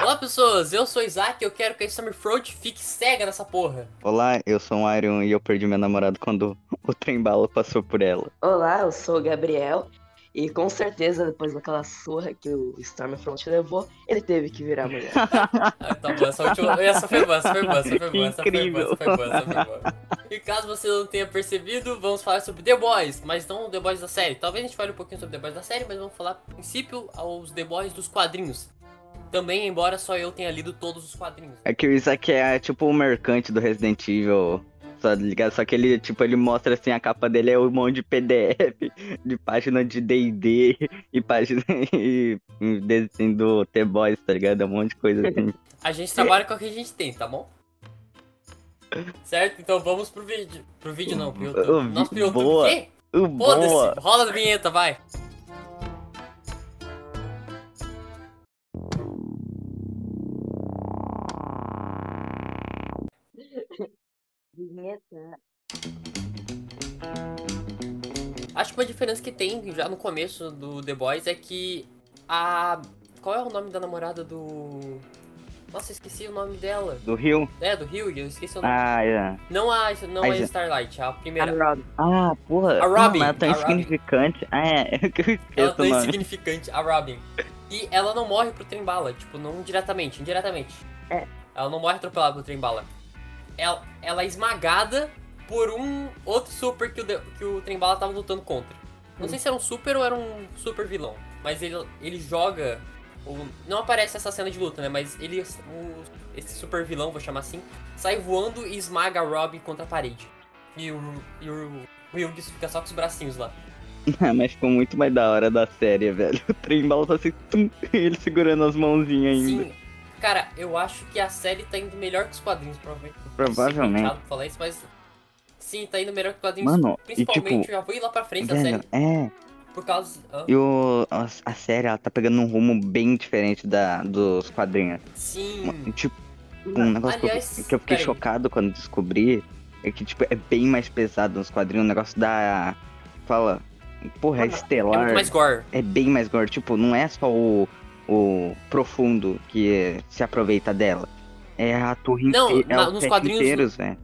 Olá pessoas, eu sou o Isaac e eu quero que a Stormfront fique cega nessa porra. Olá, eu sou o Iron e eu perdi meu namorado quando o trem bala passou por ela. Olá, eu sou o Gabriel. E com certeza, depois daquela surra que o Stormfront levou, ele teve que virar mulher. Ah, tá bom, essa, última... essa foi boa, essa foi boa, essa foi boa, essa foi boa, essa foi boa, essa foi boa. E caso você não tenha percebido, vamos falar sobre The Boys, mas não The Boys da série. Talvez a gente fale um pouquinho sobre The Boys da série, mas vamos falar, a princípio, aos The Boys dos quadrinhos. Também, embora só eu tenha lido todos os quadrinhos. É que o Isaac é tipo o mercante do Resident Evil. Só, ligado? Só que ele, tipo, ele mostra assim, a capa dele é um monte de PDF, de página de D&D e página e, desenho do The-Boys, tá ligado? É um monte de coisa assim. A gente trabalha com o que a gente tem, tá bom? Certo? Então vamos pro vídeo. Pro vídeo não, pro YouTube. Nossa, pro YouTube boa! Foda-se, rola a vinheta, vai. Vinheta. Acho que uma diferença que tem já no começo do The Boys é que a. Qual é o nome da namorada do. Nossa, esqueci o nome dela. Do Rio? É, do Rio, eu esqueci o nome. Ah, é. Não a, não a Starlight, a A primeira. Rob. Ah, porra. A Robin, Não, ela é tão a insignificante. Ah, é. É que eu Ela esqueço tá o nome. insignificante, a Robin. E ela não morre pro trem bala, tipo, não diretamente, indiretamente. É. Ela não morre atropelada pro trem bala. Ela, ela é esmagada por um outro super que o, que o trem bala tava lutando contra. Não sei se era um super ou era um super vilão, mas ele, ele joga. não aparece essa cena de luta, né? Mas ele, o- esse super vilão, vou chamar assim, sai voando e esmaga a Robin contra a parede. E o, e o, o fica só com os bracinhos lá. Mas ficou muito mais da hora da série, velho. O trem bala tá assim, tum, ele segurando as mãozinhas ainda. Sim. Cara, eu acho que a série tá indo melhor que os quadrinhos, provavelmente. Provavelmente. Falar isso, mas. Sim, tá indo melhor que os quadrinhos. Mano, e Principalmente, tipo, eu já vou ir lá pra frente Velho, série. é. Por causa. Hã? E o, a, a série, ela tá pegando um rumo bem diferente da, dos quadrinhos. Sim. E, Tipo, um negócio que eu- Aliás, que eu fiquei peraí. chocado quando descobri é que, tipo, é bem mais pesado nos quadrinhos. O negócio da. Fala. Porra, é É estelar. muito mais gore. É bem mais gore. Tipo, não é só o, o profundo que se aproveita dela. É a torre Não, inteira. É na- os nos sete quadrinhos- inteiros, velho.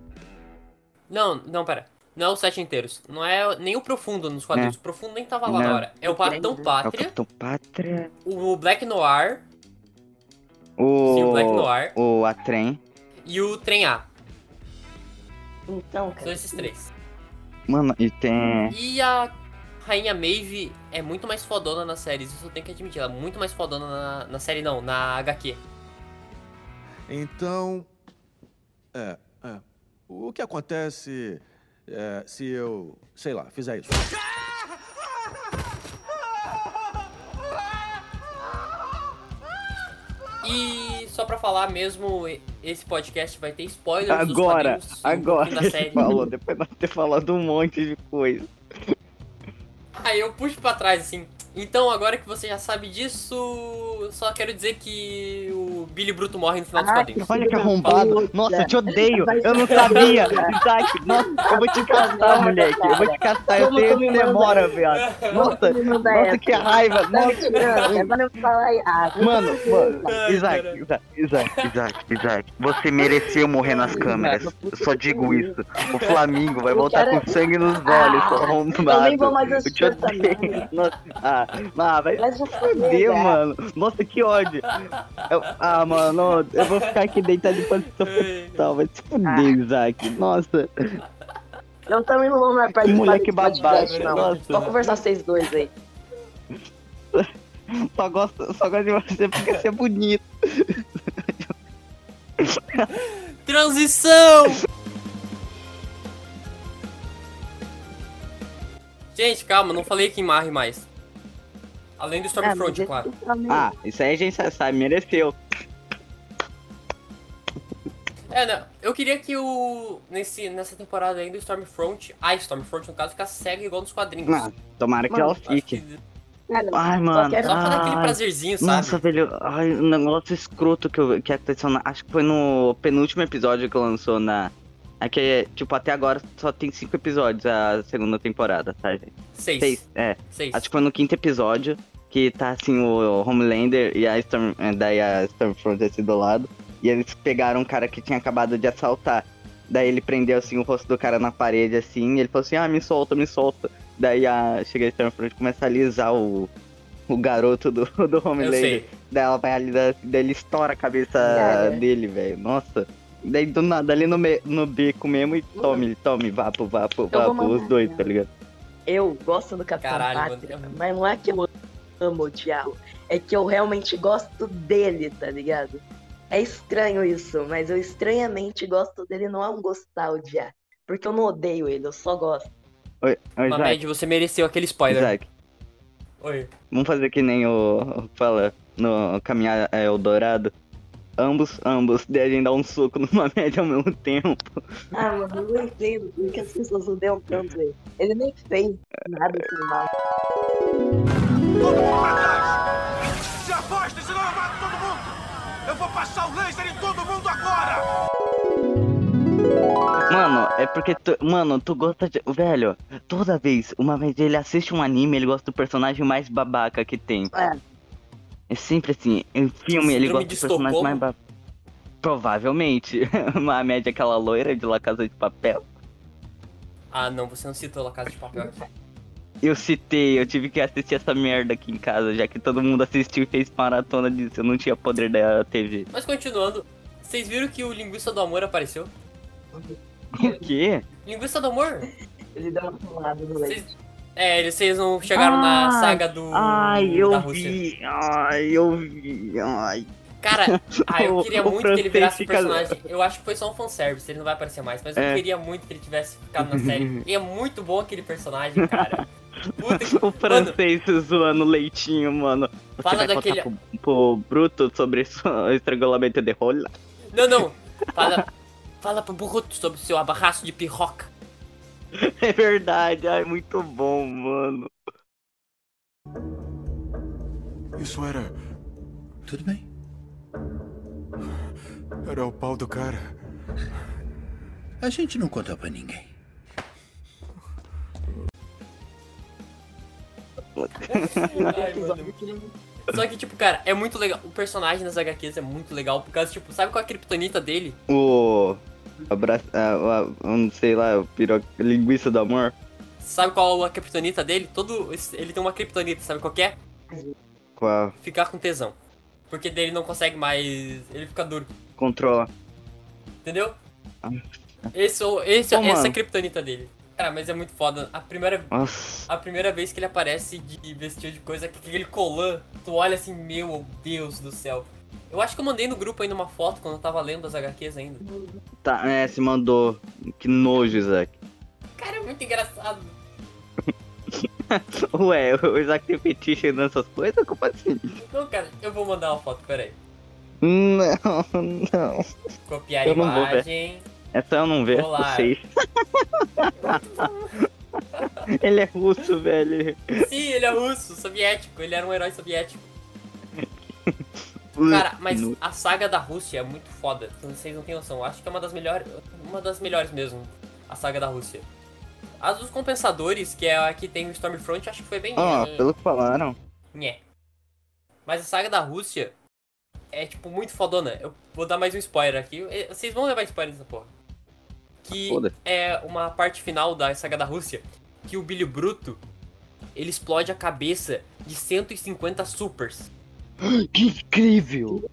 Não, não, pera. Não é os sete inteiros. Não é nem o profundo nos quadrinhos. O profundo nem tava lá Não. na hora. É o Capitão É o É o Pátria, Capitão Pátria. o Black Noir, O. sim, o Black Noir O Atrem. e o Trem A. Então, São cara. esses três. Mano, e tem. E a Rainha Maeve é muito mais fodona nas séries, isso eu tenho que admitir. Ela é muito mais fodona na, na série, não, na HQ. Então. É, é. O que acontece é, se eu, sei lá, fizer isso? E só pra falar mesmo, esse podcast vai ter spoilers dos Agora, quadrinhos, um agora da série. falou, depois de ter falado um monte de coisa. Aí eu puxo pra trás, assim. Então, agora que você já sabe disso, só quero dizer que o Billy Bruto morre no final dos Ah, quadrinhos. Olha que arrombado. Nossa, eu te odeio. Eu não sabia. Isaac, nossa, eu vou te caçar, moleque. Eu vou te caçar. Eu tenho demora, viado. Nossa, nossa, que raiva. Nossa. Mano, mano, Isaac. Isaac, Isaac, Isaac, Isaac, você mereceu morrer nas câmeras. Eu só digo isso. O Flamengo vai voltar com sangue nos olhos, Ah, arrombado. eu nem vou mais Eu te assistir. Nossa, ah, ah, vai Mas Fudeu, mano. Nossa, que ódio. Eu- ah, mano, eu vou ficar aqui deitado posição fetal. Vai se fuder, Isaac. Nossa. Não também não vamos mais participar moleque desse podcast, babaca, não. nossa. Só conversar vocês dois aí. Só gosto, só gosto de você porque você é bonito. Transição! Gente, calma, não falei quem morre mais. Além do Stormfront, mas claro. também- Ah, isso aí a gente sabe, mereceu. É, não, eu queria que o. Nesse, nessa temporada ainda, o Stormfront. A Stormfront, no caso, ficasse cega igual nos quadrinhos. Ah, tomara que Mano, ela fique. que- Ai, só mano. quero- Só pra dar aquele Ai, prazerzinho, sabe? Nossa, velho, ai, um negócio escroto que, eu, que aconteceu na, Acho que foi no penúltimo episódio que lançou na. É que, tipo, até agora só tem cinco episódios a segunda temporada, tá, gente? Seis. Seis, é. Seis. Acho que foi no quinto episódio que tá assim o Homelander e a Storm, eh, daí a Stormfront assim do lado. E eles pegaram um cara que tinha acabado de assaltar. Daí ele prendeu assim o rosto do cara na parede assim, e ele falou assim: "Ah, me solta, me solta". Daí a chega a Stormfront e começa a alisar o o garoto do, do Eu Homelander. Daí ela vai ali, daí ele estoura a cabeça É. dele, velho. Nossa. Daí do nada, ali no, me- no beco mesmo, e tome, tome, vapo, vapo, vou vapo, mandar, os dois, né? tá ligado? Eu gosto do Capitão Caralho, Pátria, mano. mas não é que eu amo odiá-lo. É que eu realmente gosto dele, tá ligado? É estranho isso, mas eu estranhamente gosto dele, não é um gostar, odiar. Porque eu não odeio ele, eu só gosto. Oi, oi Isaac, Mamed, você mereceu aquele spoiler. Isaac, Oi. vamos fazer que nem o. Fala no Caminhar é, Eldorado. Ambos, ambos, daí a gente dá um soco numa média ao mesmo tempo. Ah, mano, eu não entendo porque as pessoas odeiam tanto ele. Ele nem fez nada de mal. Todo mundo pra trás! Se afastem, senão eu mato todo mundo! Eu vou passar o laser em todo mundo agora! Mano, é porque tu, mano, tu gosta de. Velho, toda vez, uma vez ele assiste um anime, ele gosta do personagem mais babaca que tem. É. É sempre assim, em filme ele gosta de do personagem Estocolmo? mais babaca. Provavelmente. a média aquela loira de La Casa de Papel. Ah, não, você não citou La Casa de Papel aqui. Eu citei, eu tive que assistir essa merda aqui em casa, já que todo mundo assistiu e fez maratona disso. Eu não tinha poder da TV. Mas continuando, vocês viram que o Linguista do Amor apareceu? O quê? Linguista do Amor? Ele deu uma pulada no leite. Vocês... É, eles vocês não chegaram na Ah, saga do. Ai, eu vi. Ai, eu vi. Ai. Cara, ah, eu queria o muito que ele virasse o fica- personagem. Eu acho que foi só um fanservice, ele não vai aparecer mais, mas eu É. queria muito que ele tivesse ficado na série. E é muito bom aquele personagem, cara. Puta. O francês zoando leitinho, mano. Você Fala vai daquele- pro, pro Bruto sobre o estrangulamento de rola? Não, não. Fala, fala pro Bruto sobre o seu abarraço de pirroca. É verdade, ai, muito bom, mano. Isso era. Tudo bem. Era o pau do cara. A gente não conta pra ninguém. Ai. Só que, tipo, cara, é muito legal. O personagem das HQs é muito legal, por causa, tipo, sabe qual é a criptonita dele? O. Abraço. Ah, não sei lá, o piro... linguiça do amor. Sabe qual é a criptonita dele? Todo. Ele tem uma criptonita, sabe qual é? Qual? Ficar com tesão. Porque dele não consegue mais. Ele fica duro. Controla. Entendeu? Ah. Esse, é esse, Ô, essa é a criptonita dele. Cara, mas é muito foda. A primeira, Nossa. a primeira vez que ele aparece de vestido de coisa, que aquele colã, tu olha assim, meu Deus do céu. Eu acho que eu mandei no grupo ainda uma foto quando eu tava lendo as HQs ainda. Tá, é, se mandou. Que nojo, Isaac. Cara, é muito engraçado. Ué, o Isaac tem fetiche nessas coisas? Como assim? Não, cara, eu vou mandar uma foto, peraí. Não, não. Copiar Eu vou ver. imagem. Essa eu não vejo. Olá. Vocês. Ele é russo, velho. Sim, ele é russo, soviético. Ele era um herói soviético. Cara, mas a saga da Rússia é muito foda. Vocês não têm noção. Eu Acho que é uma das melhores. Uma das melhores mesmo. A saga da Rússia. As dos compensadores, que é a que tem o Stormfront, acho que foi bem. Ah, eh, pelo que falaram. nhé. Mas a saga da Rússia é, tipo, muito fodona. Eu vou dar mais um spoiler aqui. Vocês vão levar spoiler dessa porra. Que é uma parte final da saga da Rússia. Que o Billy Bruto ele explode a cabeça de 150 supers Que incrível!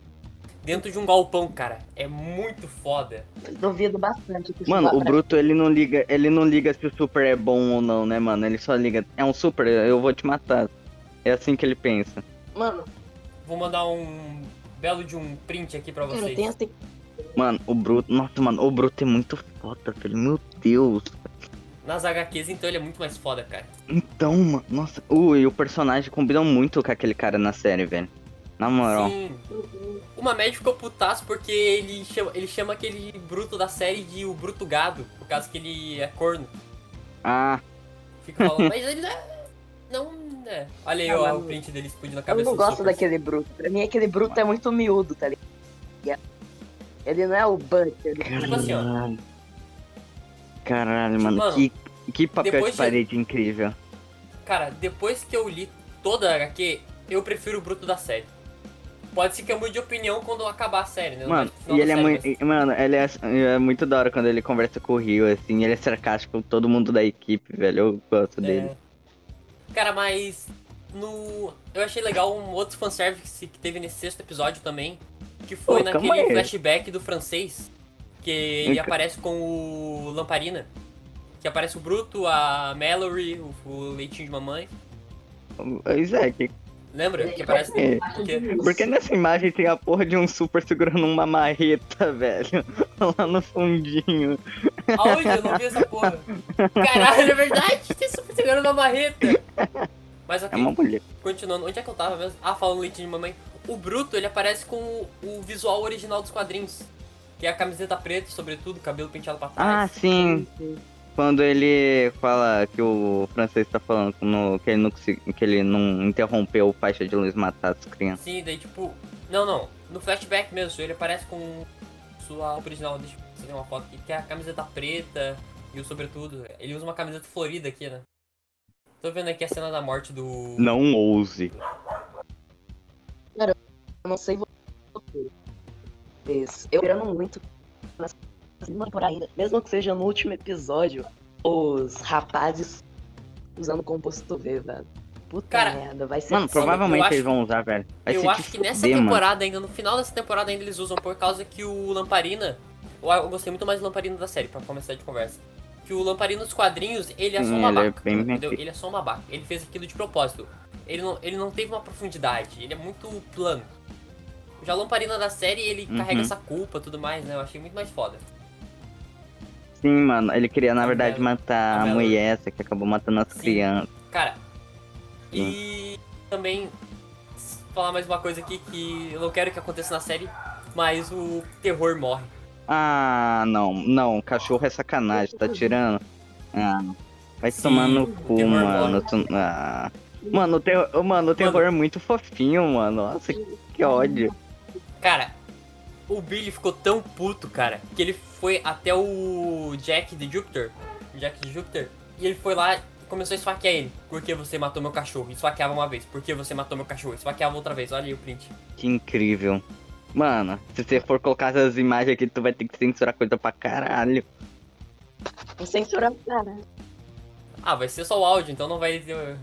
dentro de um galpão, cara. É muito foda. Duvido bastante Mano, o Bruto ele não liga, ele não liga se o super é bom ou não, né, mano? Ele só liga, é um super, eu vou te matar. É assim que ele pensa. Mano, Vou mandar um belo de um print aqui pra cara, vocês. tem assim. Mano, o Bruto, nossa, mano, o Bruto é muito foda, velho. Meu Deus. Nas HQs, então, ele é muito mais foda, cara. Então, mano, nossa, ui, o personagem combina muito com aquele cara na série, velho. Na moral. Sim. Uma média ficou putaço porque ele chama, ele chama aquele bruto da série de o bruto gado, por causa que ele é corno. Ah, Fica falando, mas ele não é. Não é. Olha aí, Ah, ó, o print dele explodindo a Eu cabeça não do gosto daquele bruto. Pra mim, aquele bruto é muito miúdo, tá ligado? Ele não é o Butcher. Tipo assim, ó. Caralho. Mano, Mano, que, que papel de de- parede incrível. Cara, depois que eu li toda a HQ, eu prefiro o Bruto da série. Pode ser que eu mude de opinião quando acabar a série, né? Mano, e ele é muito. mas- Mano, ele é, é muito da hora quando ele conversa com o Rio, assim, ele é sarcástico com todo mundo da equipe, velho. Eu gosto dele. É. Cara, mas no. Eu achei legal um outro fanservice que teve nesse sexto episódio também. Que foi Pô, naquele flashback do francês. Que ele aparece com o Lamparina. Que aparece o Bruto, a Mallory, o, o leitinho de mamãe. Ô, Isaac, Lembra? Que aparece. É. que- porque nessa imagem tem a porra de um super segurando uma marreta, velho. Lá no fundinho. Aonde? Eu não vi essa porra. Caralho, é verdade? Tem super segurando uma marreta. Mas É uma mulher. continuando. Onde é que eu tava mesmo? Ah, falando leitinho de mamãe. O Bruto, ele aparece com o, o visual original dos quadrinhos. Que é a camiseta preta, sobretudo, cabelo penteado pra Ah, trás. sim. Quando ele fala que o francês tá falando no- que, ele não, consegui- que ele não interrompeu o faixa de luz matar as crianças. Sim, daí tipo. Não, não. No flashback mesmo, ele aparece com sua original. Deixa eu fazer uma foto aqui. Que é a camiseta preta e o sobretudo. Ele usa uma camiseta florida aqui, né? Tô vendo aqui a cena da morte do. Não ouse. Eu não sei vocês. Eu esperando muito nessa temporada. Mesmo que seja no último episódio, os rapazes usando o composto V, velho. Puta Cara, merda, vai ser Mano, foda. provavelmente eu acho eles vão usar, velho. Vai eu acho que nessa mano. temporada ainda, no final dessa temporada ainda eles usam por causa que o Lamparina. Eu, gostei muito mais do Lamparina da série, pra começar de conversa. Que o Lamparina dos quadrinhos, ele é só um Hum, ele é babaca. bem entendeu? Ele é só um babaca. Ele fez aquilo de propósito. Ele não, ele não teve uma profundidade, ele é muito plano. Já Lamparina da série, ele Uhum. carrega essa culpa e tudo mais, né? Eu achei muito mais foda. Sim, mano. Ele queria, na A verdade, Mel- matar a a mulher essa que acabou matando as Sim. crianças. Cara, e também falar mais uma coisa aqui que eu não quero que aconteça na série, mas o terror morre. Ah, não, não. Cachorro é sacanagem, tá tirando. Ah, vai Sim, tomar no cu, terror mano. Tu- ah. Mano, o terror, mano, o terror é muito fofinho, mano. Nossa, que ódio. Cara, o Billy ficou tão puto, cara, que ele foi até o Jack de Júpiter, Jack de Júpiter, e ele foi lá e começou a esfaquear ele. Por que você matou meu cachorro? Esfaqueava uma vez. Por que você matou meu cachorro? Esfaqueava outra vez. Olha aí o print. Que incrível. Mano, se você for colocar essas imagens aqui, tu vai ter que censurar coisa pra caralho. Não censura cara. Ah, vai ser só o áudio, então não vai ter...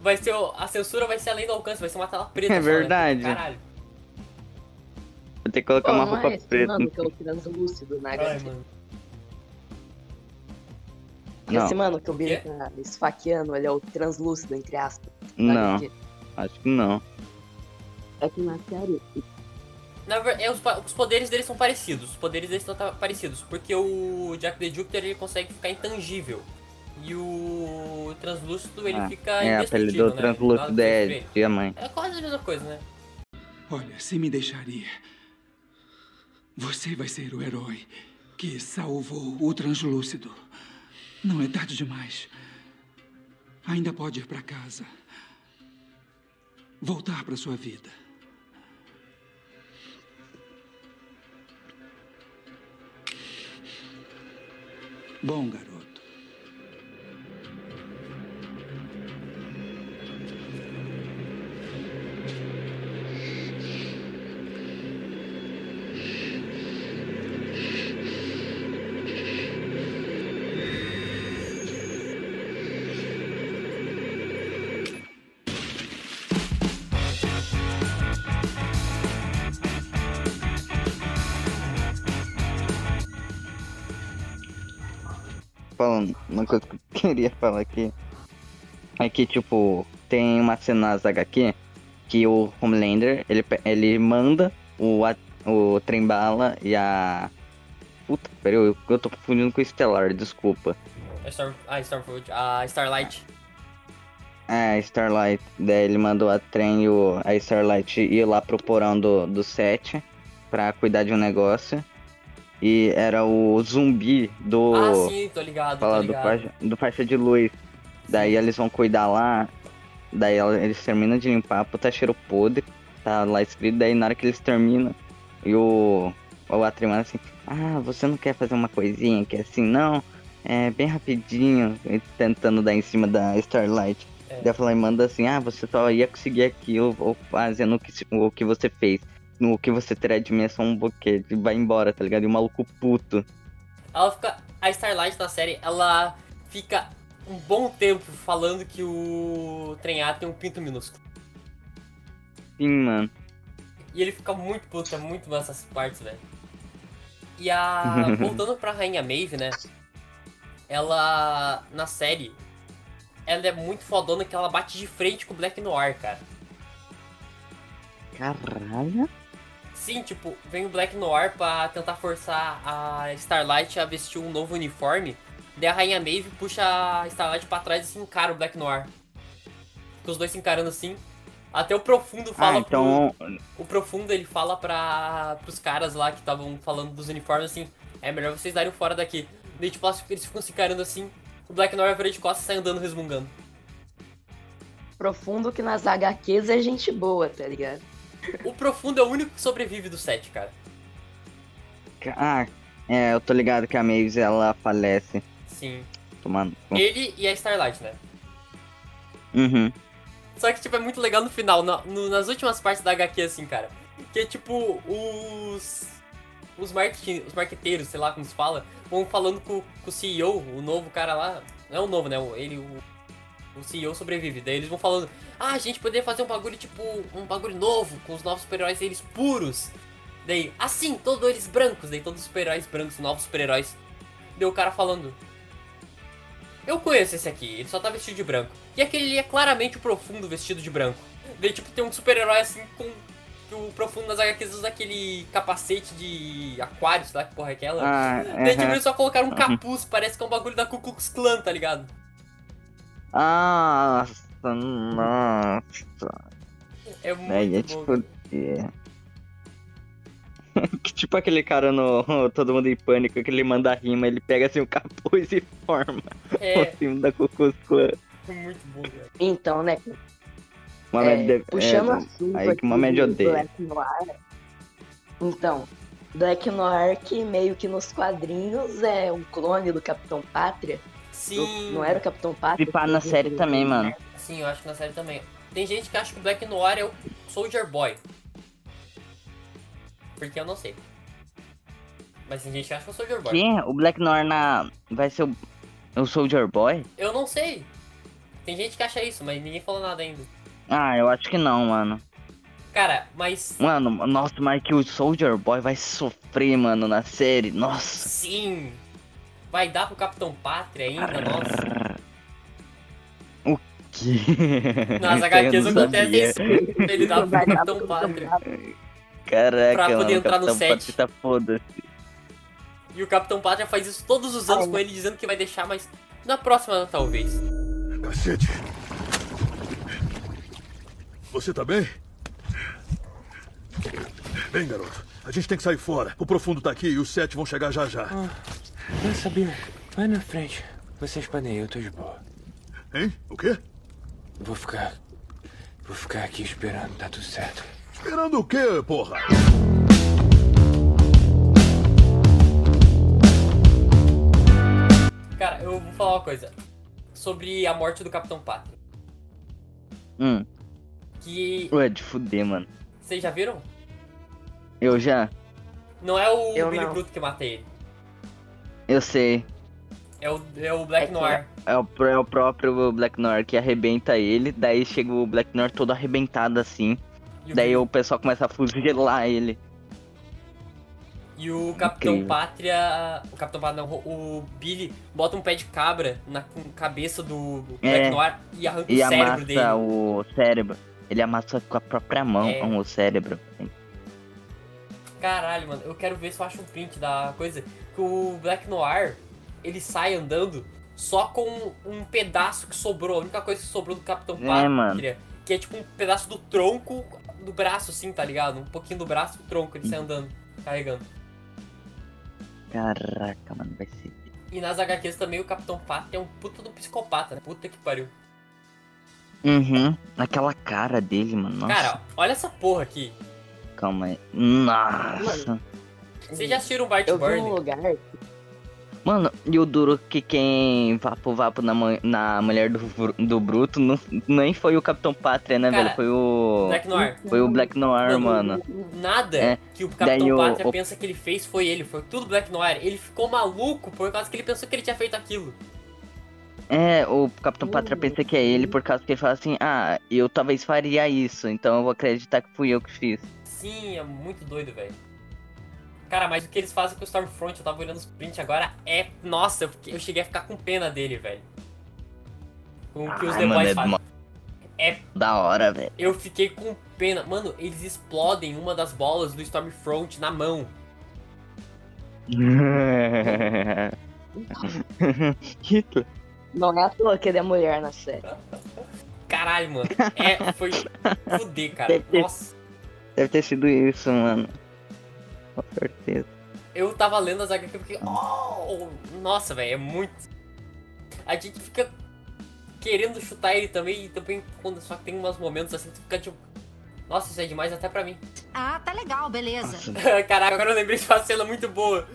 Vai ser... A censura vai ser além do alcance, vai ser uma tela preta É só, né? verdade. Caralho. Vou ter que colocar Pô, uma roupa é esse preta. mano que é o translúcido na Ai, mano. Não, Esse mano que o Billy tá esfaqueando, ele é o translúcido, entre aspas. não, HQ. acho que não. É que na série, Na ver- é, os, os poderes deles são parecidos. Os poderes deles são ta- parecidos. Porque o Jack the Jupiter ele consegue ficar intangível. E o translúcido ele Ah, fica É, indestrutível, do né? translúcido é que destrua ele. diamante. É quase a mesma coisa, né? Olha, se me deixaria. Você vai ser o herói que salvou o translúcido. Não é tarde demais. Ainda pode ir para casa. Voltar para sua vida. Bom, garoto. Uma coisa que eu queria falar aqui é que, tipo, tem uma cena nas HQ que o Homelander, ele, ele manda o, o Trembala e a... Puta, peraí, eu, eu tô confundindo com o Stellar, desculpa. A Storm, a Stormfront, a Starlight. É, Starlight. Daí ele mandou a Trem e o, a Starlight ir lá pro porão do, do set pra cuidar de um negócio. E era o zumbi do. Ah, sim, tô ligado, fala tô do ligado. faixa, do faixa de luz. Daí eles vão cuidar lá. Daí eles terminam de limpar, puta cheiro podre. Tá lá escrito. Daí na hora que eles terminam, e o. O Atrimano assim, ah, você não quer fazer uma coisinha que é assim, não? É bem rapidinho, tentando dar em cima da Starlight. É. Daí ela manda assim, ah, você só ia conseguir aquilo ou fazendo o que, o que você fez. No que você terá de mim é só um boquete. E vai embora, tá ligado? E o maluco puto. Ela fica. A Starlight na série, ela fica um bom tempo falando que o Trem A tem um pinto minúsculo. Sim, mano. E ele fica muito puto, é muito massa essas partes, velho. E a. Voltando pra Rainha Maeve, né? Ela. Na série. Ela é muito fodona que ela bate de frente com o Black Noir, cara. Caralho. Sim, tipo, vem o Black Noir pra tentar forçar a Starlight a vestir um novo uniforme. Daí a Rainha Maeve puxa a Starlight pra trás e se encara o Black Noir. Com os dois se encarando assim. Até o Profundo fala Ah, então. pro... O Profundo, ele fala pra... pros caras lá que estavam falando dos uniformes assim... É melhor vocês darem fora daqui. Daí, tipo, eles ficam se encarando assim. O Black Noir vira de costas e sai andando resmungando. Profundo que nas HQs é gente boa, tá ligado? O Profundo é o único que sobrevive do set, cara. Ah, é, eu tô ligado que a Mavis ela falece. Sim. Tomando. Ele e a Starlight, né? Uhum. Só que, tipo, é muito legal no final, na- no- nas últimas partes da HQ, assim, cara. Que tipo, os. Os, marketing, os marqueteiros, sei lá como se fala, vão falando com, com o CEO, o novo cara lá. Não é o novo, né? Ele, o, o CEO sobrevive. Daí eles vão falando: Ah, a gente poderia fazer um bagulho, tipo, um bagulho novo, com os novos super-heróis eles puros. Daí, assim, todos eles brancos. Daí todos os super-heróis brancos, novos super-heróis. Daí o cara falando: eu conheço esse aqui, ele só tá vestido de branco. E aquele ali é claramente o profundo vestido de branco. Daí, tipo, tem um super-herói assim com. Que o profundo das HQs usa aquele capacete de aquário, sei lá que porra é aquela. Ah, Daí, tipo, eles só colocaram um capuz, parece que é um bagulho da Ku Klux Klan, tá ligado? Nossa, nossa. É muito Aí é bom. tipo. é. que tipo aquele cara no Todo Mundo em Pânico, que ele manda rima, ele pega assim o capuz e forma É, o símbolo da Cucus Clan. muito bom, velho. Então, né? Uma é, média- puxando é, o assunto aí que média do odeia. Black Noir. Então, Black Noir que meio que nos quadrinhos é um clone do Capitão Pátria. Sim. Não era o Capitão Pátria? E pá na série também, mano. Sim, eu acho que na série também. Tem gente que acha que o Black Noir é o Soldier Boy. Porque eu não sei. Mas tem gente que acha que é o Soldier Boy. Quem? O Black Noir na. Vai ser o. O Soldier Boy? Eu não sei. Tem gente que acha isso, mas ninguém falou nada ainda. Ah, eu acho que não, mano. Cara, mas Mano, nossa, mas que o Soldier Boy vai sofrer, mano, na série. Nossa. sim. Vai dar pro Capitão Pátria ainda, nossa. O quê? Nas HQs não acontece isso. Ele dá pro Capitão Pátria. Caraca, Pra poder mano, entrar no Capitão set. Pátria tá foda. E o Capitão Pátria faz isso todos os anos Ai. com ele, dizendo que vai deixar, mas na próxima talvez. Cacete. Você tá bem? Bem, garoto. A gente tem que sair fora. O profundo tá aqui e os sete vão chegar já já. Eu sabia. Vai na frente. Vocês podem ir, eu tô de boa. Hein? O quê? Vou ficar. Vou ficar aqui esperando, tá tudo certo. Esperando o quê, porra? Cara, eu vou falar uma coisa. Sobre a morte do Capitão Pátria. Hum, Que. ué, de fuder, mano. Vocês já viram? Eu já. Não é o Eu Billy não. Bruto que mata ele. Eu sei. É o, é o Black É Noir. É o, é o próprio Black Noir que arrebenta ele, daí chega o Black Noir todo arrebentado assim. E o, Daí Billy- o pessoal começa a fuzilar ele. e o Capitão Incrível. Pátria. O Capitão Pátria não, o Billy bota um pé de cabra na com- cabeça do Black É. Noir e arranca E o cérebro amassa dele. o cérebro. Ele amassa com a própria mão É. o cérebro. Caralho, mano, eu quero ver se eu acho um print da coisa. Que o Black Noir, ele sai andando só com um pedaço que sobrou. A única coisa que sobrou do Capitão É, Pátria. Que é tipo um pedaço do tronco do braço, assim, tá ligado? Um pouquinho do braço do tronco, ele sai andando, carregando. Caraca, mano, vai ser. E nas HQs também o Capitão Pátria é um puta do psicopata, né? Puta que pariu. Uhum. Aquela cara dele, mano. Nossa, Cara, olha essa porra aqui. Calma aí. Nossa. Vocês já assistiram Bart Eu vi um Burn? lugar. Mano, e o duro que quem vapo vapo na, na mulher do, do Bruto não, nem foi o Capitão Pátria, né, Cara, velho? Foi o. Black Noir. Foi o Black Noir, mano. Nada É, que o Capitão daí Pátria o- pensa que ele fez foi ele. Foi tudo Black Noir. Ele ficou maluco por causa que ele pensou que ele tinha feito aquilo. É, o Capitão Pátria pensa que é ele por causa que ele fala assim: ah, eu talvez faria isso, então eu vou acreditar que fui eu que fiz. Sim, é muito doido, velho. Cara, mas o que eles fazem com o Stormfront, eu tava olhando os prints agora, é. Nossa, eu, fiquei- eu cheguei a ficar com pena dele, velho. Com o que os Ai, The mano, Boys é fazem. mó- É Da hora, velho. Eu fiquei com pena. Mano, eles explodem uma das bolas do Stormfront na mão. Hitler. Não é à toa que ele é mulher na série. Caralho, mano. É, foi fuder, cara. Nossa. Deve ter sido isso, mano. Com certeza. Eu tava lendo as HQ e fiquei. Oh, nossa, velho, é muito. A gente fica querendo chutar ele também, e também quando só que tem uns momentos assim, tu fica tipo. Nossa, isso é demais até pra mim. Ah, tá legal, beleza. Caraca, agora eu lembrei de uma cena muito boa.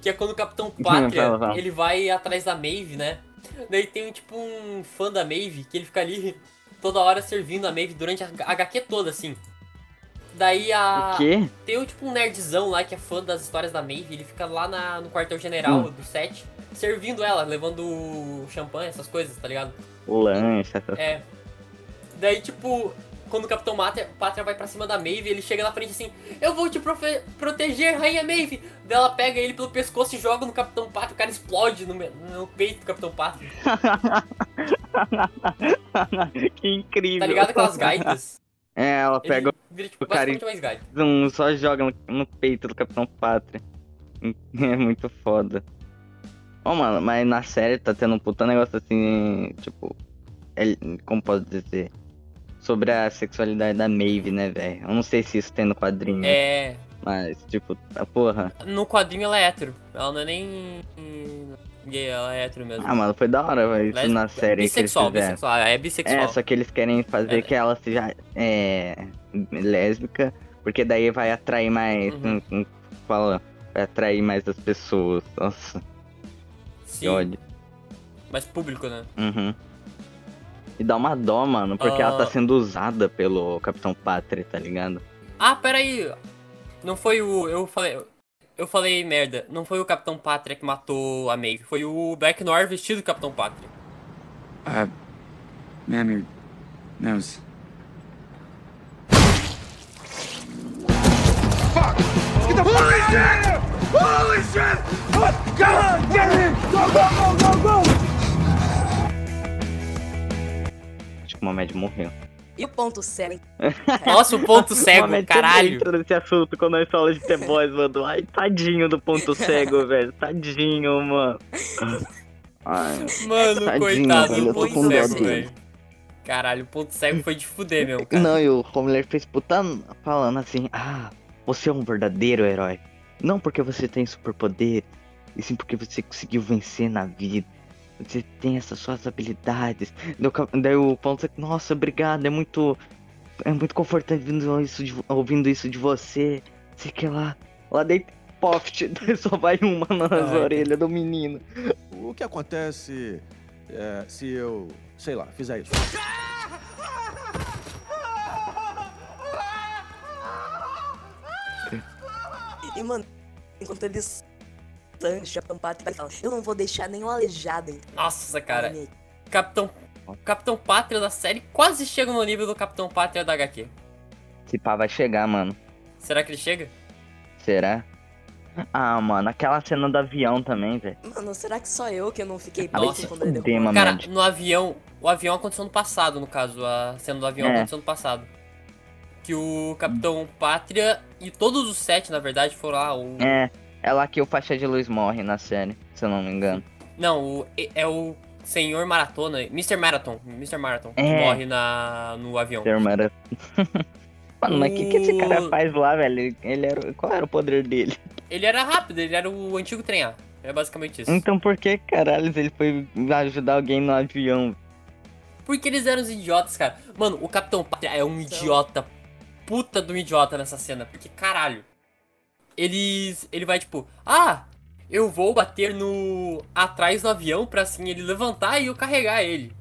Que é quando o Capitão Pátria, Fala, fala. ele vai atrás da Maeve, né? Daí tem tipo um fã da Maeve que ele fica ali toda hora servindo a Maeve durante a HQ toda, assim. Daí a. O quê? Tem um, tipo um nerdzão lá que é fã das histórias da Maeve, ele fica lá na- no quartel-general Hum. do set, servindo ela, levando champanhe, essas coisas, tá ligado? O lanche, essas É. Daí, tipo, quando o Capitão Pátria, Pátria vai pra cima da Maeve, ele chega na frente assim, eu vou te proteger, Rainha Maeve! Daí ela pega ele pelo pescoço e joga no Capitão Pátria, o cara explode no, no peito do Capitão Pátria. que incrível. Tá ligado aquelas gaitas? É, ela Ele pega vira, tipo, o cara um, só joga no, no peito do Capitão Pátria. É muito foda. Ó, mano, mas na série tá tendo um puta negócio assim, tipo. é- como posso dizer? Sobre a sexualidade da Maeve, né, velho? Eu não sei se isso tem no quadrinho. É. Mas, tipo, a porra. No quadrinho ela é hétero. Ela não é nem gay, ela é hétero mesmo. Ah, mano, foi da hora, velho, isso na série Bissexual, que eles fizeram. bissexual. É bissexual. É, só que eles querem fazer É. que ela seja é, lésbica, porque daí vai atrair mais. Uhum. hum, hum, fala, vai atrair mais as pessoas. Nossa, que Sim, ódio. mas público, né? Uhum. E dá uma dó, mano, porque ela Ah. tá sendo usada pelo Capitão Pátria, tá ligado? Ah, peraí. Não foi o. Eu falei. Eu falei merda. Não foi o Capitão Pátria que matou a Maeve. Foi o Black Noir vestido de Capitão Pátria. Uh, ma'am, your nose. Holy shit! Holy shit! Go on, get in! Go, go, go, go, go! Acho que o Mohamed morreu. E o ponto cego? Nossa, o ponto cego, Mohamed caralho. sempre entra nesse assunto quando nós falamos de The Boys, mano. Ai, tadinho do ponto cego, velho. Tadinho, mano. Ai, Mano, Tadinho, coitado velho, do eu tô ponto cego, velho. Caralho, o ponto cego foi de fuder mesmo, cara. Não, e o Homelander fez puta falando assim, ah, você é um verdadeiro herói. Não porque você tem superpoder, e sim porque você conseguiu vencer na vida. Você tem essas suas habilidades. Daí o ca- Daí o ponto Seco, nossa, obrigado, é muito. É muito confortante ouvindo isso de, ouvindo isso de você. Sei que lá. Lá dentro, poft, daí só vai uma nas Ai, orelhas do menino. O que acontece é, se eu, sei lá, fizer isso? E, mano, enquanto eles Pátria falar, eu não vou deixar nenhum aleijado em Nossa, cara. Capitão. Capitão Pátria da série quase chega no nível do Capitão Pátria da HQ. Esse pá vai chegar, mano. Será que ele chega? Será? Ah, mano, aquela cena do avião também, velho. Mano, será que só eu que eu não fiquei puto vai quando ele derrubou? mano. Cara, Mamed. no avião. O avião aconteceu no passado, no caso. A cena do avião É. aconteceu no passado. Que o Capitão Pátria e todos os sete, na verdade, foram lá. O... É, é lá que o faixa de luz morre na série, se eu não me engano. Não, o- é o Senhor Maratona, Mr. Marathon. Mr. Marathon, que É. morre na, no avião. Termara. Mano, mas o que, que esse cara faz lá, velho? Ele era... Qual era o poder dele? Ele era rápido, ele era o antigo trem A. É basicamente isso. Então por que caralho ele foi ajudar alguém no avião? Porque eles eram os idiotas, cara. Mano, o Capitão Pátria é um idiota. Puta de um idiota nessa cena. Porque, caralho. Eles. Ele vai tipo. Ah! eu vou bater no. atrás do avião pra assim ele levantar e eu carregar ele.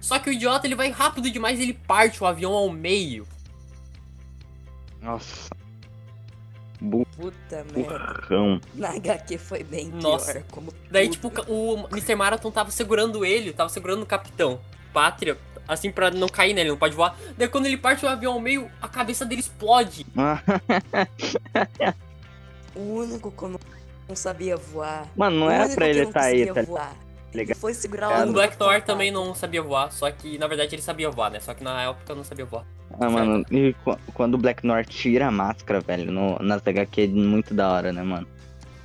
Só que o idiota ele vai rápido demais e ele parte o avião ao meio. Nossa. Puta merda. Burrão. Na HQ foi bem Nossa. pior. Como Daí, tipo, o Mr. Marathon tava segurando ele, tava segurando o capitão. Pátria, assim pra não cair nele, não pode voar. Daí quando ele parte o avião ao meio, a cabeça dele explode. O único que eu não- sabia voar. Mano, não era pra ele não tá aí, tá voar. Ele ligado? foi segurar É, O Black Noir fantasma. também não sabia voar, só que na verdade ele sabia voar, né? Só que na época não sabia voar. Ah, mano, e qu- quando o Black Noir tira a máscara, velho, no, nas HQ é muito da hora, né, mano?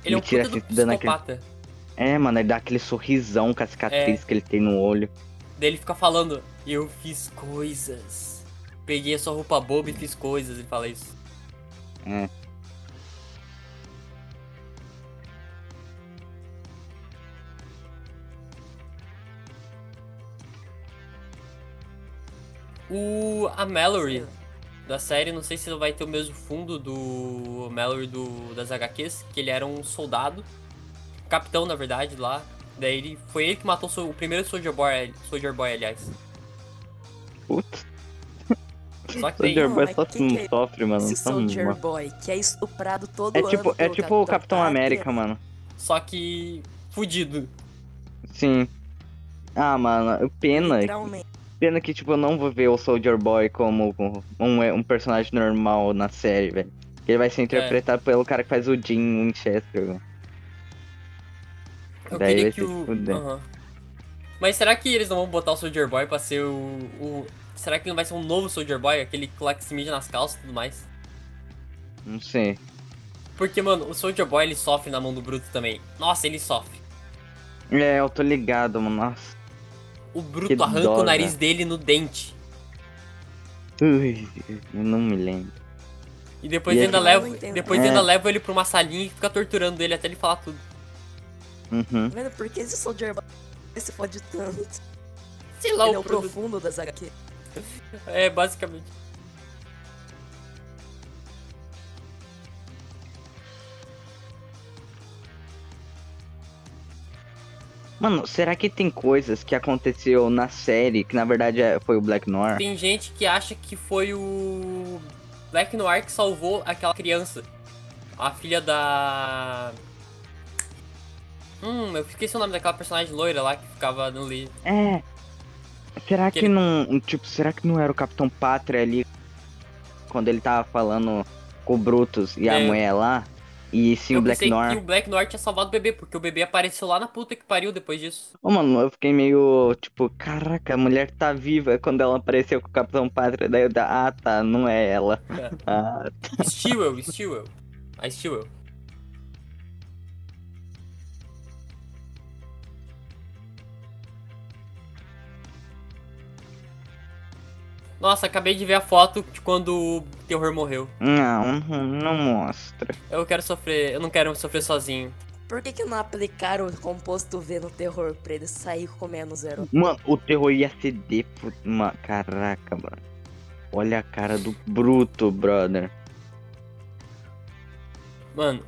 Ele é um tira assim, dando aquele-. É, mano, ele dá aquele sorrisão com a cicatriz que ele tem no olho. Daí ele fica falando, eu fiz coisas. Peguei a sua roupa boba e fiz coisas, ele fala isso. É. O, a Mallory da série, não sei se vai ter o mesmo fundo do Mallory do, das HQs, que ele era um soldado, capitão na verdade lá. Daí ele, foi ele que matou o primeiro Soldier Boy, Soldier Boy aliás. Putz, Só que Soldier Boy só que é sofre, mano. Esse Só Soldier mano. Boy, que é estuprado todo É ano. tipo, é tipo o Capitão Pátria. América, mano. só que fudido. Sim. Ah, mano, pena. Pena que, tipo, eu não vou ver o Soldier Boy como um, um personagem normal na série, velho. Ele vai ser interpretado pelo cara que faz o Jim Winchester, velho. Eu Daí queria vai que se o. fuder. Mas será que eles não vão botar o Soldier Boy pra ser o. o- Será que ele não vai ser um novo Soldier Boy? Aquele lá que se mija nas calças e tudo mais? Não sei. Porque, mano, o Soldier Boy ele sofre na mão do Bruto também. Nossa, ele sofre. É, eu tô ligado, mano. Nossa. O Bruto Que arranca dó, o nariz né? dele no dente. Ui, eu não me lembro. E depois E ainda leva. Depois É. ainda leva ele pra uma salinha e fica torturando ele até ele falar tudo. Uhum. Tá vendo? Por que esse Soldier Boy se fode tanto? Sei lá, Ele é o o produto. profundo das HQ. É, basicamente. Mano, será que tem coisas que aconteceu na série que na verdade é- foi o Black Noir? Tem gente que acha que foi o Black Noir que salvou aquela criança. A filha da. Hum, eu esqueci o nome daquela personagem loira lá que ficava no livro. É. Será que, Que ele- não. Tipo, será que não era o Capitão Pátria ali quando ele tava falando com o Brutus e a É. mulher lá? E sim eu o Black Noir? que o Black Noir tinha salvado o bebê, porque o bebê apareceu lá na puta que pariu depois disso. Ô, mano, eu fiquei meio tipo, caraca, a mulher tá viva quando ela apareceu com o Capitão Pátria. Daí eu, da- ah, tá, não é ela. É. Ah, Stewell, Stewell. A Stewell. Nossa, acabei de ver a foto de quando o terror morreu. não, não mostra. Eu quero sofrer, eu não quero sofrer sozinho. Por que, que não aplicaram o composto V no terror pra ele sair comendo zero? Mano, o terror ia ser de. fu- ma- Caraca, mano. Olha a cara do bruto, brother. Mano.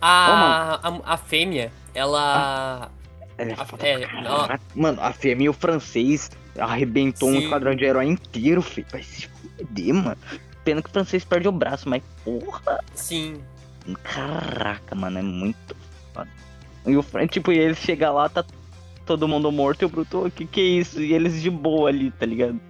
A, a, a fêmea, ela. Ela é A- foda é, pra ela-. Mano, a fêmea e o francês arrebentou um Sim. esquadrão de herói inteiro, filho. Vai se fuder, mano. Pena que o francês perde o braço, mas porra. Sim. Caraca, mano, é muito foda. E o Fran, tipo, e ele chega lá, tá todo mundo morto e o Bruto, o que que é isso? E eles de boa ali, tá ligado?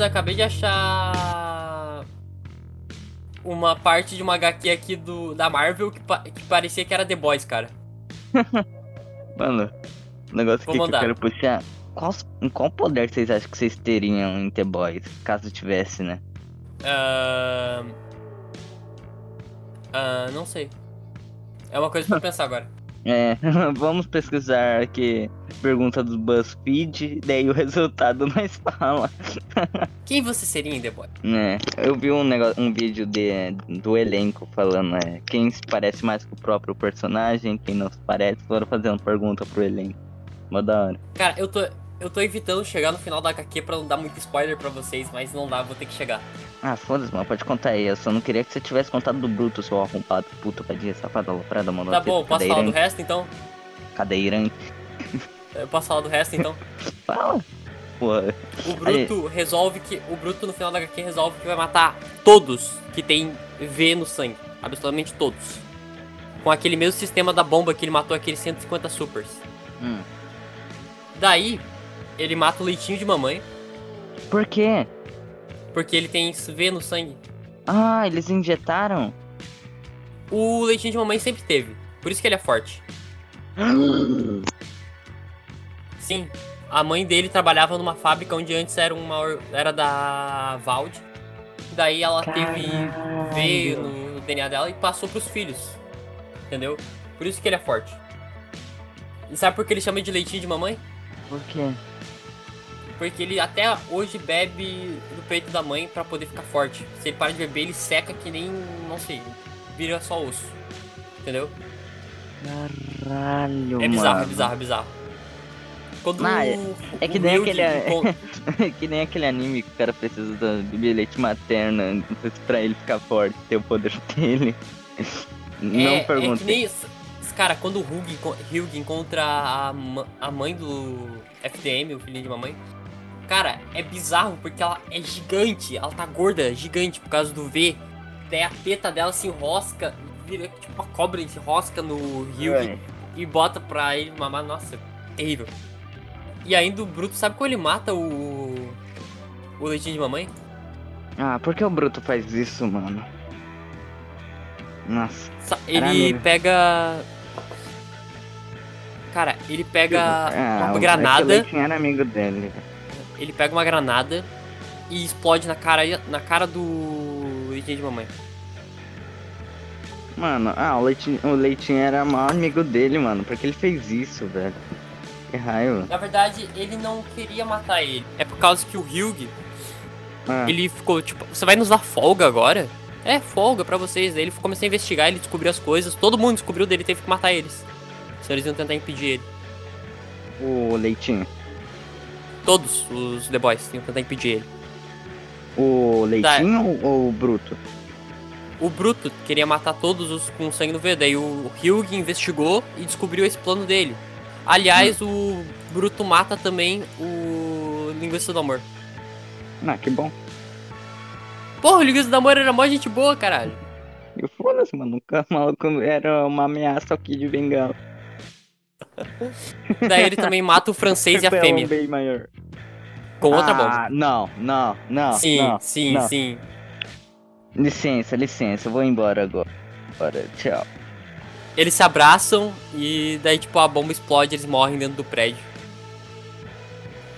Acabei de achar uma parte de uma HQ aqui do, da Marvel que, pa- que parecia que era The Boys, cara. Mano, o negócio que mandar. eu quero puxar. Qual, em qual poder vocês acham que vocês teriam em The Boys? Caso tivesse, né? Ahn. Ah, não sei. É uma coisa pra pensar agora. É, vamos pesquisar aqui. Pergunta do BuzzFeed, daí o resultado nós fala. Quem você seria em The Boy? É, eu vi um, negócio, um vídeo de, do elenco falando é, quem se parece mais com o próprio personagem, quem não se parece, foram fazendo pergunta pro elenco. Mó da hora. Cara, eu tô, eu tô evitando chegar no final da HQ pra não dar muito spoiler pra vocês, mas não dá, vou ter que chegar. Ah, foda-se, mano, pode contar aí. Eu só não queria que você tivesse contado do Bruto, seu arrombado, puta, vadia, safado, aloprada, mano. Tá bom, posso falar do resto então? Cadeirante. Eu posso falar do resto então? Fala. Porra. O Bruto resolve que. O Bruto no final da HQ resolve que vai matar todos que tem V no sangue. Absolutamente todos. Com aquele mesmo sistema da bomba que ele matou aqueles 150 supers. Hum. Daí, ele mata o leitinho de mamãe. Por quê? Porque ele tem V no sangue. Ah, eles injetaram? O leitinho de mamãe sempre teve. Por isso que ele é forte. Sim, a mãe dele trabalhava numa fábrica onde antes era uma era da Vald. Daí ela teve V no DNA dela e passou pros filhos. Entendeu? Por isso que ele é forte. E sabe por que ele chama de leitinho de mamãe? Por quê? Porque ele até hoje bebe do peito da mãe pra poder ficar forte. Se ele para de beber, ele seca que nem, não sei, vira só osso. Entendeu? Caralho, É bizarro, mano. é bizarro, é bizarro. Quando Ah, é- o- É que nem aquele. é que nem aquele anime que o cara precisa da- de bilhete materna pra ele ficar forte, ter o poder dele. Não é, É pergunte. que nem isso. Cara, quando o Hugh, Hugh encontra a, a mãe do FTM, o filhinho de mamãe, cara, é bizarro porque ela é gigante, ela tá gorda, gigante por causa do V. Daí a teta dela se enrosca, vira tipo uma cobra se enrosca no Hugh Ué. e bota pra ele mamar. Nossa, terrível. E ainda o Bruto, sabe como ele mata o. o leitinho de mamãe? Ah, por que o Bruto faz isso, mano? Nossa. Ele amigo. pega. Cara, ele pega Ah, uma o- o granada. Leitinho era amigo dele. Ele pega uma granada e explode na cara, na cara do leitinho de mamãe. Mano, ah, o Leitinho, o Leitinho era maior amigo dele, mano. Por que ele fez isso, velho? Que raiva. Na verdade, ele não queria matar ele. É por causa que o Hugh, Ah, ele ficou tipo, você vai nos dar folga agora? É, folga pra vocês. Daí ele começou a investigar, ele descobriu as coisas. Todo mundo descobriu dele, teve que matar eles. Se eles iam tentar impedir ele. o Leitinho. Todos os The Boys iam tentar impedir ele. O Leitinho ou, ou o Bruto? O Bruto queria matar todos os com sangue no V. Daí o Hugh investigou e descobriu esse plano dele. Aliás, o Bruto mata também o Linguista do Amor. Ah, que bom. Porra, o Linguista do Amor era mó gente boa, caralho. E foda-se, mano. O maluco era uma ameaça aqui de bengala. Daí ele também mata o francês e a fêmea. bem maior. Com outra bomba. ah, Não, não, não. Sim, não, sim, não. sim. Licença, licença. Eu vou embora agora. Bora, tchau. Eles se abraçam e daí, tipo, a bomba explode eles morrem dentro do prédio.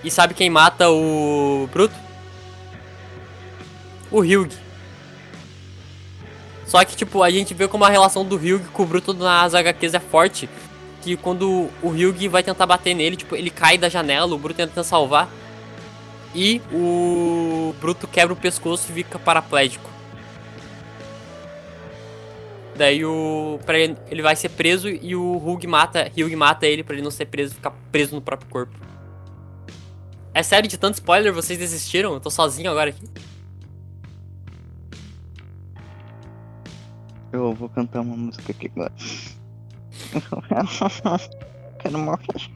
E sabe quem mata o Bruto? O Hugh. Só que, tipo, a gente vê como a relação do Hugh com o Bruto nas HQs é forte. Que quando o Hugh vai tentar bater nele, tipo, ele cai da janela, o Bruto tenta salvar. E o Bruto quebra o pescoço e fica paraplégico. Daí o. Pra ele, ele vai ser preso e o Hugh mata, Hugh mata ele pra ele não ser preso ficar preso no próprio corpo. É sério, de tanto spoiler, vocês desistiram? Eu tô sozinho agora aqui. Eu vou cantar uma música aqui agora. Quero morrer.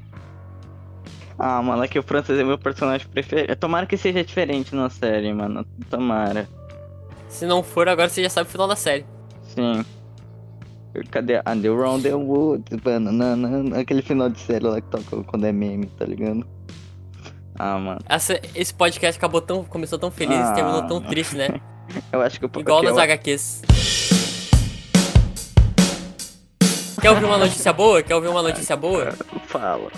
Ah, mano, é que o francês é meu personagem preferido. Tomara que seja diferente na série, mano. Tomara. Se não for, agora você já sabe o final da série. Sim. Cadê a The Round the Woods, banana, aquele final de série lá que toca quando é meme, tá ligado? Ah, mano. Essa- esse podcast acabou tão. começou tão feliz Ah. e terminou tão triste, né? Eu acho que eu Igual que nas eu- HQs. Quer ouvir uma notícia boa? Quer ouvir uma notícia boa? Fala.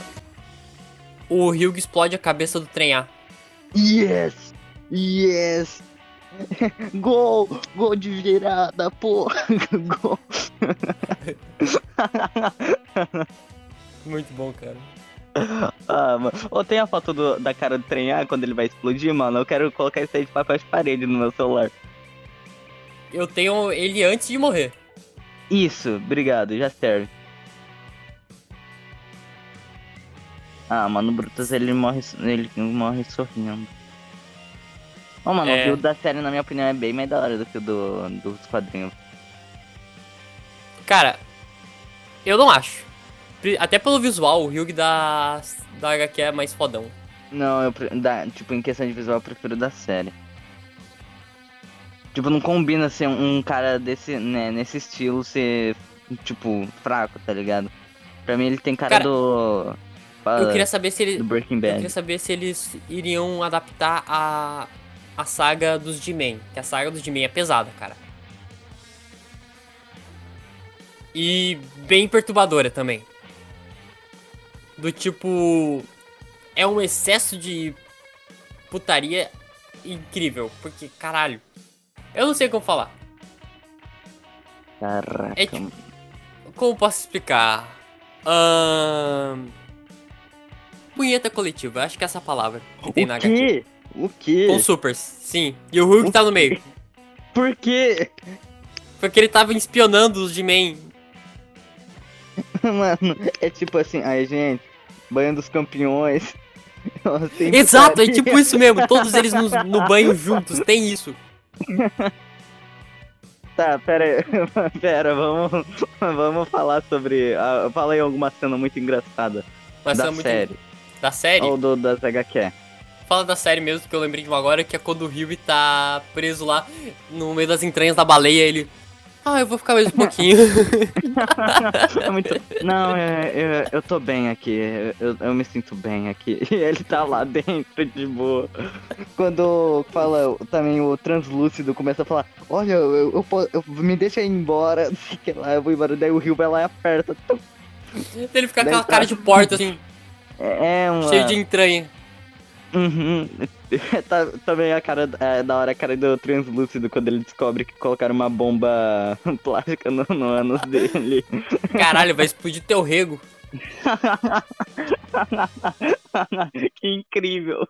O Hugh explode a cabeça do trem A. Yes! Yes! Gol! Gol de virada, porra! Gol! Muito bom, cara. Ah, mano. Ou tem a foto do- da cara do trem A quando ele vai explodir, mano. Eu quero colocar isso aí de papel de parede no meu celular. Eu tenho ele antes de morrer. Isso, obrigado, já serve. Ah, mano, o Brutus ele morre, ele morre sorrindo. Ô, mano, É. o build da série, na minha opinião, é bem mais da hora do que o do, dos quadrinhos. Cara, eu não acho. Até pelo visual, o Hyug da, da HQ é mais fodão. Não, eu, da, tipo, em questão de visual, eu prefiro da série. Tipo, não combina ser um cara desse, né, nesse estilo ser, tipo, fraco, tá ligado? Pra mim ele tem cara, Cara, do... fala, Eu queria saber se ele, do Breaking Eu queria saber se eles iriam adaptar a, a saga dos G-Men. Que a saga dos G-Men é pesada, cara. E bem perturbadora também. Do tipo. É um excesso de putaria incrível. Porque, caralho. Eu não sei como falar. Caraca, É tipo- Como posso explicar? Ahn. Punheta coletiva, acho que é essa palavra que tem na o HQ. O quê? Com supers, sim. E o Hulk tá no meio. Por quê? Porque ele tava espionando os G-Men. Mano, é tipo assim, ai gente, banho dos campeões. Exato, é tipo isso mesmo. Todos eles no, no banho juntos, tem isso. Tá, pera aí, pera, vamos, vamos falar sobre. ah, fala aí alguma cena muito engraçada Mas da é muito- série. Da série? Ou do, das HQ. Fala da série mesmo, que eu lembrei de uma agora, que é quando o Ryubi tá preso lá no meio das entranhas da baleia, ele... Ah, eu vou ficar mais um pouquinho. É muito. Não, é- é- eu tô bem aqui. Eu, eu me sinto bem aqui. E ele tá lá dentro de boa. Quando fala também o translúcido começa a falar: Olha, eu, eu, eu- me deixa ir embora. sei lá, eu vou embora. Daí o Rio vai lá e aperta. ele fica com aquela tá- cara de porta, assim, É uma. cheio de entranha. Uhum. Tá- também a cara é, da hora a cara do translúcido quando ele descobre que colocaram uma bomba plástica no, no ânus dele. Caralho, vai explodir teu rego. que incrível.